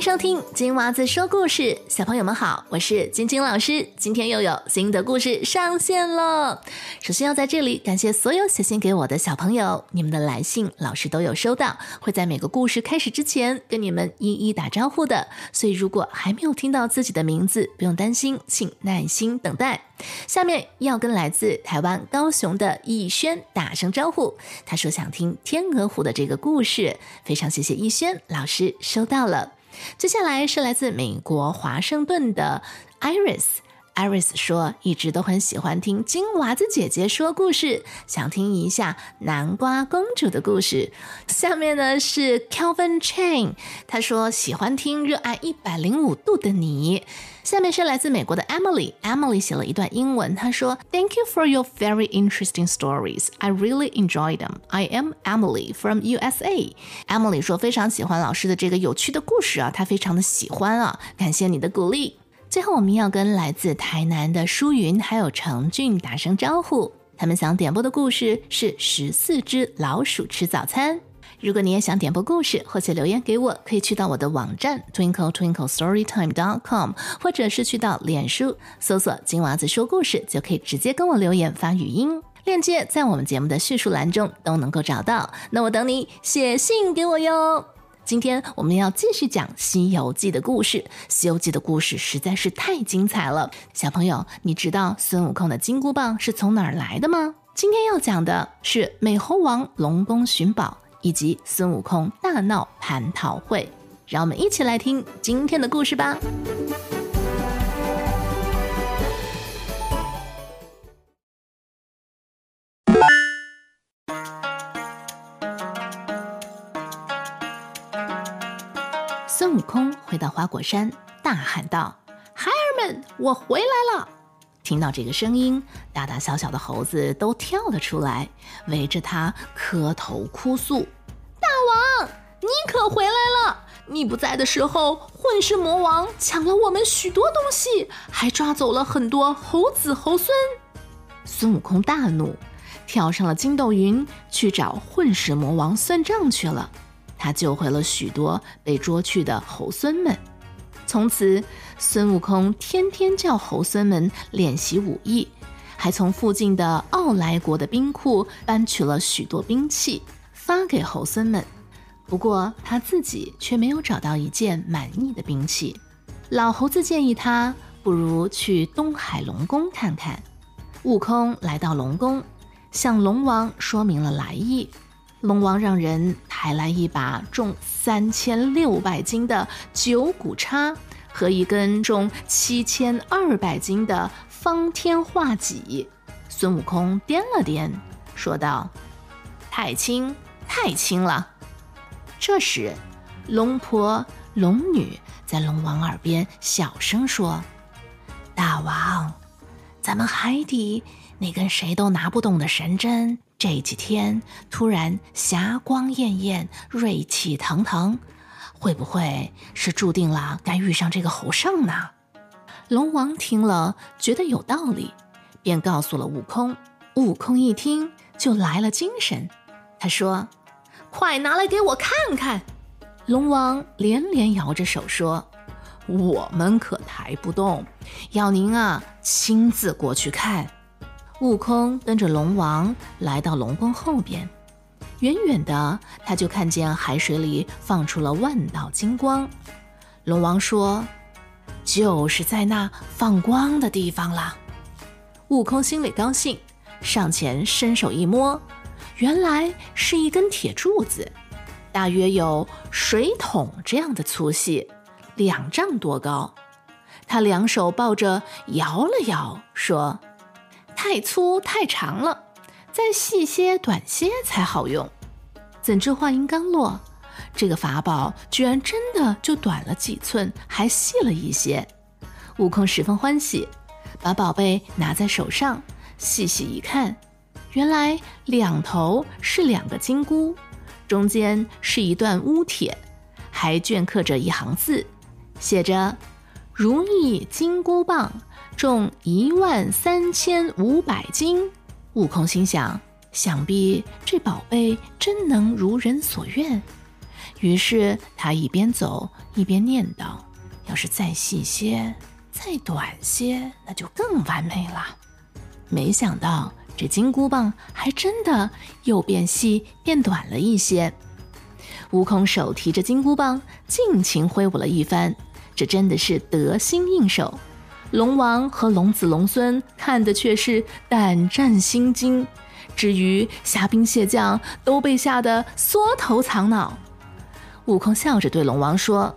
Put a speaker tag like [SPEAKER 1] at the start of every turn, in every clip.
[SPEAKER 1] 收听金娃子说故事，小朋友们好，我是晶晶老师，今天又有新的故事上线了。首先要在这里感谢所有写信给我的小朋友，你们的来信老师都有收到，会在每个故事开始之前跟你们一一打招呼的。所以如果还没有听到自己的名字，不用担心，请耐心等待。下面要跟来自台湾高雄的逸轩打声招呼，他说想听《天鹅湖》的这个故事，非常谢谢逸轩老师收到了。接下来是来自美国华盛顿的 Iris。Iris 说，一直都很喜欢听金娃子姐姐说故事，想听一下南瓜公主的故事。下面呢是 Kelvin Chain，他说喜欢听热爱一百零五度的你。下面是来自美国的 Emily，Emily 写了一段英文，她说：“Thank you for your very interesting stories. I really enjoy them. I am Emily from USA.” Emily 说非常喜欢老师的这个有趣的故事啊，她非常的喜欢啊，感谢你的鼓励。最后，我们要跟来自台南的舒云还有程俊打声招呼。他们想点播的故事是《十四只老鼠吃早餐》。如果你也想点播故事或者留言给我，可以去到我的网站 twinkle twinkle storytime dot com，或者是去到脸书搜索“金娃子说故事”，就可以直接跟我留言发语音。链接在我们节目的叙述栏中都能够找到。那我等你写信给我哟。今天我们要继续讲《西游记》的故事，《西游记》的故事实在是太精彩了。小朋友，你知道孙悟空的金箍棒是从哪儿来的吗？今天要讲的是美猴王龙宫寻宝以及孙悟空大闹蟠桃会。让我们一起来听今天的故事吧。孙悟空回到花果山，大喊道：“孩儿们，我回来了！”听到这个声音，大大小小的猴子都跳了出来，围着他磕头哭诉：“大王，你可回来了！你不在的时候，混世魔王抢了我们许多东西，还抓走了很多猴子猴孙。”孙悟空大怒，跳上了筋斗云，去找混世魔王算账去了。他救回了许多被捉去的猴孙们。从此，孙悟空天天叫猴孙们练习武艺，还从附近的傲来国的兵库搬取了许多兵器，发给猴孙们。不过，他自己却没有找到一件满意的兵器。老猴子建议他，不如去东海龙宫看看。悟空来到龙宫，向龙王说明了来意。龙王让人抬来一把重三千六百斤的九股叉和一根重七千二百斤的方天画戟。孙悟空掂了掂，说道：“太轻，太轻了。”这时，龙婆、龙女在龙王耳边小声说：“大王，咱们海底那根谁都拿不动的神针。”这几天突然霞光艳艳、锐气腾腾，会不会是注定了该遇上这个猴圣呢？龙王听了觉得有道理，便告诉了悟空。悟空一听就来了精神，他说：“快拿来给我看看！”龙王连连摇着手说：“我们可抬不动，要您啊亲自过去看。”悟空跟着龙王来到龙宫后边，远远的他就看见海水里放出了万道金光。龙王说：“就是在那放光的地方了。”悟空心里高兴，上前伸手一摸，原来是一根铁柱子，大约有水桶这样的粗细，两丈多高。他两手抱着，摇了摇，说。太粗太长了，再细些短些才好用。怎知话音刚落，这个法宝居然真的就短了几寸，还细了一些。悟空十分欢喜，把宝贝拿在手上，细细一看，原来两头是两个金箍，中间是一段乌铁，还镌刻着一行字，写着“如意金箍棒”。重一万三千五百斤，悟空心想：想必这宝贝真能如人所愿。于是他一边走一边念叨：“要是再细些，再短些，那就更完美了。”没想到这金箍棒还真的又变细变短了一些。悟空手提着金箍棒，尽情挥舞了一番，这真的是得心应手。龙王和龙子龙孙看的却是胆战心惊，至于虾兵蟹将都被吓得缩头藏脑。悟空笑着对龙王说：“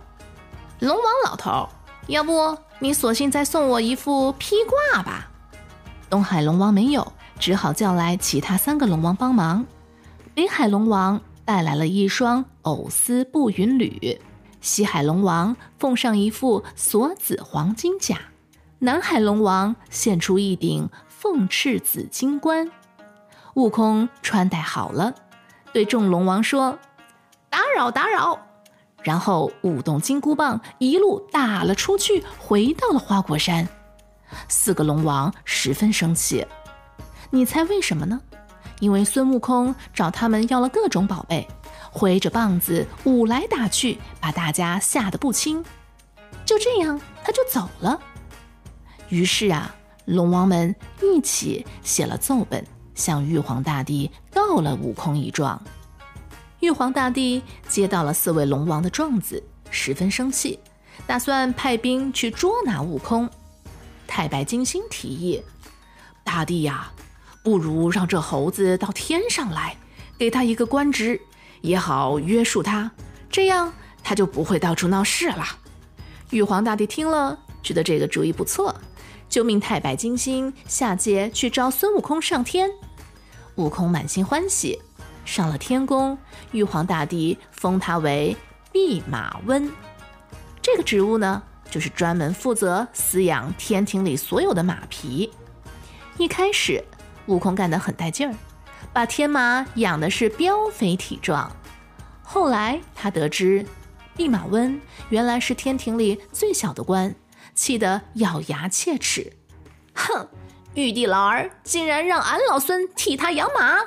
[SPEAKER 1] 龙王老头，要不你索性再送我一副披挂吧。”东海龙王没有，只好叫来其他三个龙王帮忙。北海龙王。带来了一双藕丝步云履，西海龙王奉上一副锁子黄金甲，南海龙王献出一顶凤翅紫金冠。悟空穿戴好了，对众龙王说：“打扰打扰。”然后舞动金箍棒，一路打了出去，回到了花果山。四个龙王十分生气，你猜为什么呢？因为孙悟空找他们要了各种宝贝，挥着棒子舞来打去，把大家吓得不轻。就这样，他就走了。于是啊，龙王们一起写了奏本，向玉皇大帝告了悟空一状。玉皇大帝接到了四位龙王的状子，十分生气，打算派兵去捉拿悟空。太白金星提议：“大帝呀！”不如让这猴子到天上来，给他一个官职，也好约束他，这样他就不会到处闹事了。玉皇大帝听了，觉得这个主意不错，就命太白金星下界去招孙悟空上天。悟空满心欢喜，上了天宫，玉皇大帝封他为弼马温。这个职务呢，就是专门负责饲养天庭里所有的马匹。一开始。悟空干得很带劲儿，把天马养的是膘肥体壮。后来他得知，弼马温原来是天庭里最小的官，气得咬牙切齿：“哼，玉帝老儿竟然让俺老孙替他养马！”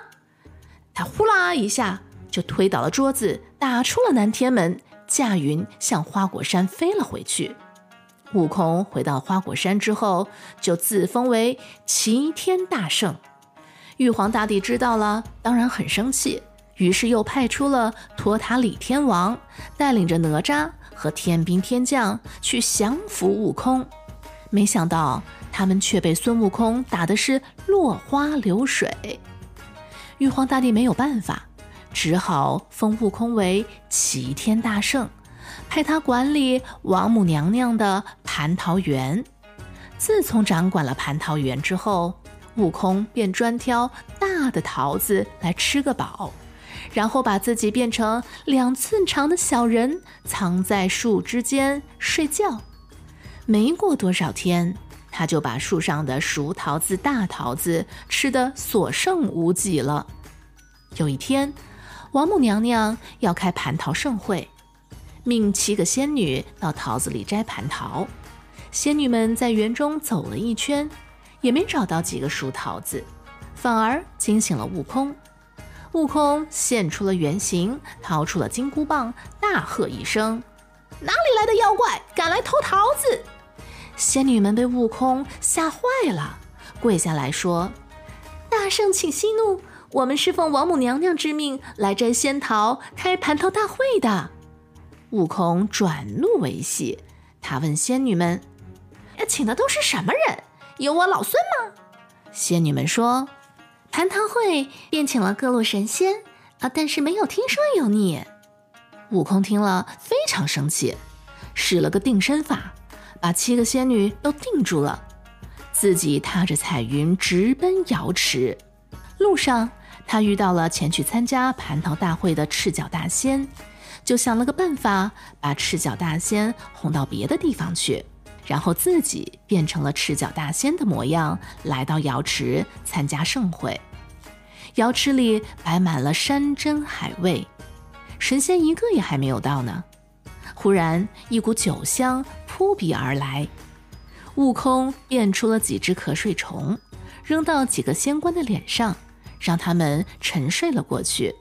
[SPEAKER 1] 他呼啦一下就推倒了桌子，打出了南天门，驾云向花果山飞了回去。悟空回到花果山之后，就自封为齐天大圣。玉皇大帝知道了，当然很生气，于是又派出了托塔李天王，带领着哪吒和天兵天将去降服悟空。没想到他们却被孙悟空打的是落花流水。玉皇大帝没有办法，只好封悟空为齐天大圣。派他管理王母娘娘的蟠桃园。自从掌管了蟠桃园之后，悟空便专挑大的桃子来吃个饱，然后把自己变成两寸长的小人，藏在树枝间睡觉。没过多少天，他就把树上的熟桃子、大桃子吃得所剩无几了。有一天，王母娘娘要开蟠桃盛会。命七个仙女到桃子里摘蟠桃，仙女们在园中走了一圈，也没找到几个熟桃子，反而惊醒了悟空。悟空现出了原形，掏出了金箍棒，大喝一声：“哪里来的妖怪，敢来偷桃子？”仙女们被悟空吓坏了，跪下来说：“大圣请息怒，我们是奉王母娘娘之命来摘仙桃、开蟠桃大会的。”悟空转怒为喜，他问仙女们：“请的都是什么人？有我老孙吗？”仙女们说：“蟠桃会便请了各路神仙啊，但是没有听说有你。”悟空听了非常生气，使了个定身法，把七个仙女都定住了，自己踏着彩云直奔瑶池。路上，他遇到了前去参加蟠桃大会的赤脚大仙。就想了个办法，把赤脚大仙哄到别的地方去，然后自己变成了赤脚大仙的模样，来到瑶池参加盛会。瑶池里摆满了山珍海味，神仙一个也还没有到呢。忽然一股酒香扑鼻而来，悟空变出了几只瞌睡虫，扔到几个仙官的脸上，让他们沉睡了过去。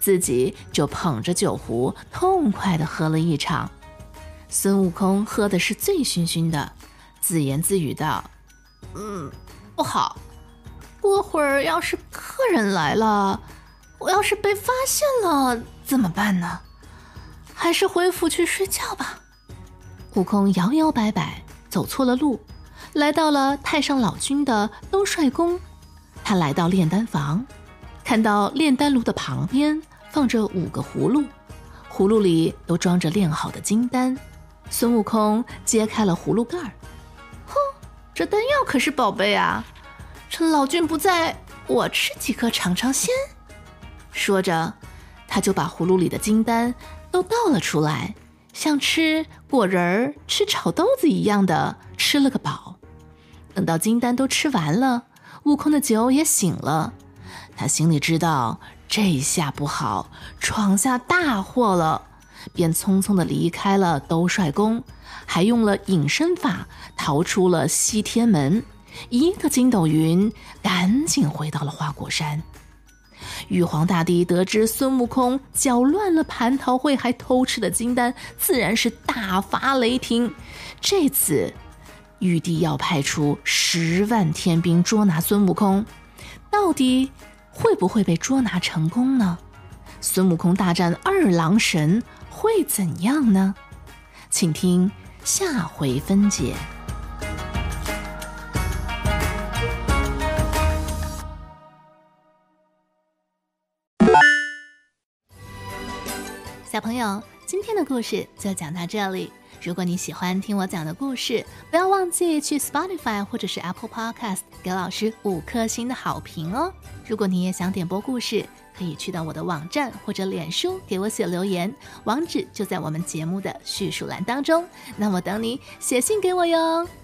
[SPEAKER 1] 自己就捧着酒壶，痛快地喝了一场。孙悟空喝的是醉醺醺的，自言自语道：“嗯，不好，过会儿要是客人来了，我要是被发现了怎么办呢？还是回府去睡觉吧。”悟空摇摇摆摆走错了路，来到了太上老君的兜率宫。他来到炼丹房，看到炼丹炉的旁边放着五个葫芦，葫芦里都装着炼好的金丹。孙悟空揭开了葫芦盖儿，哼，这丹药可是宝贝啊！趁老君不在，我吃几颗尝尝鲜。说着，他就把葫芦里的金丹都倒了出来，像吃果仁儿、吃炒豆子一样的吃了个饱。等到金丹都吃完了，悟空的酒也醒了，他心里知道这下不好，闯下大祸了。便匆匆地离开了兜率宫，还用了隐身法逃出了西天门，一个筋斗云赶紧回到了花果山。玉皇大帝得知孙悟空搅乱了蟠桃会，还偷吃了金丹，自然是大发雷霆。这次，玉帝要派出十万天兵捉拿孙悟空，到底会不会被捉拿成功呢？孙悟空大战二郎神。会怎样呢？请听下回分解。小朋友，今天的故事就讲到这里。如果你喜欢听我讲的故事，不要忘记去 Spotify 或者是 Apple Podcast 给老师五颗星的好评哦。如果你也想点播故事，可以去到我的网站或者脸书给我写留言，网址就在我们节目的叙述栏当中。那我等你写信给我哟。